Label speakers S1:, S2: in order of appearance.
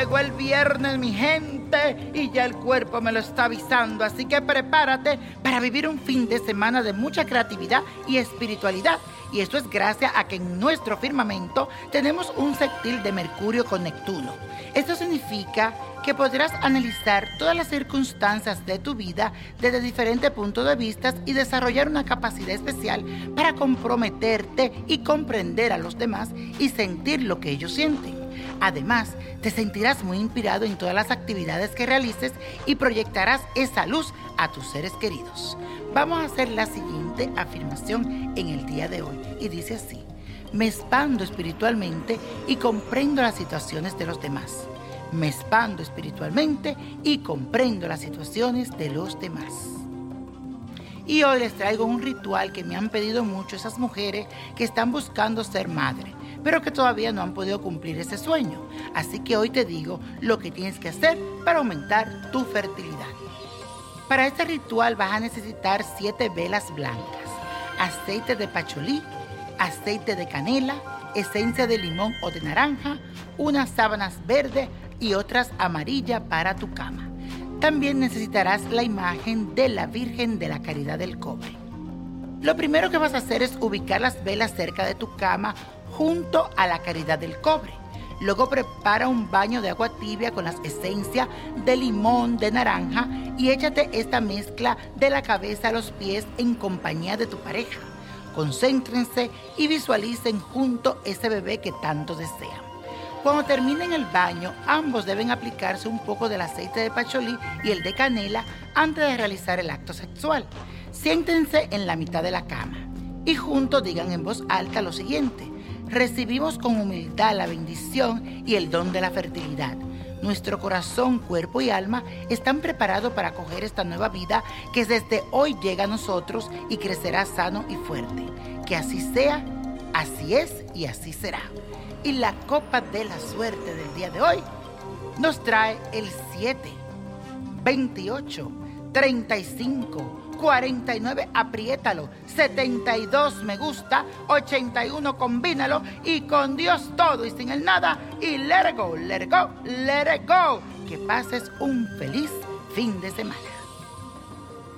S1: llegó el viernes, mi gente, y ya el cuerpo me lo está avisando. Así que prepárate para vivir un fin de semana de mucha creatividad y espiritualidad. Y esto es gracias a que en nuestro firmamento tenemos un sextil de Mercurio con Neptuno. Esto significa que podrás analizar todas las circunstancias de tu vida desde diferentes puntos de vista y desarrollar una capacidad especial para comprometerte y comprender a los demás y sentir lo que ellos sienten. Además, te sentirás muy inspirado en todas las actividades que realices y proyectarás esa luz a tus seres queridos. Vamos a hacer la siguiente afirmación en el día de hoy y dice así, me expando espiritualmente y comprendo las situaciones de los demás. Me expando espiritualmente y comprendo las situaciones de los demás. Y hoy les traigo un ritual que me han pedido mucho esas mujeres que están buscando ser madre pero que todavía no han podido cumplir ese sueño. Así que hoy te digo lo que tienes que hacer para aumentar tu fertilidad. Para este ritual vas a necesitar siete velas blancas, aceite de pacholí, aceite de canela, esencia de limón o de naranja, unas sábanas verdes y otras amarillas para tu cama. También necesitarás la imagen de la Virgen de la Caridad del Cobre. Lo primero que vas a hacer es ubicar las velas cerca de tu cama junto a la caridad del cobre. Luego prepara un baño de agua tibia con las esencias de limón, de naranja y échate esta mezcla de la cabeza a los pies en compañía de tu pareja. Concéntrense y visualicen junto ese bebé que tanto desean. Cuando terminen el baño, ambos deben aplicarse un poco del aceite de pacholí y el de canela antes de realizar el acto sexual. Siéntense en la mitad de la cama y juntos digan en voz alta lo siguiente recibimos con humildad la bendición y el don de la fertilidad. Nuestro corazón, cuerpo y alma están preparados para acoger esta nueva vida que desde hoy llega a nosotros y crecerá sano y fuerte. Que así sea, así es y así será. Y la copa de la suerte del día de hoy nos trae el 7, 28, 35, 49, apriétalo. 72, me gusta. 81, combínalo. Y con Dios todo y sin el nada. Y let it go, let it go, let it go. Que pases un feliz fin de semana.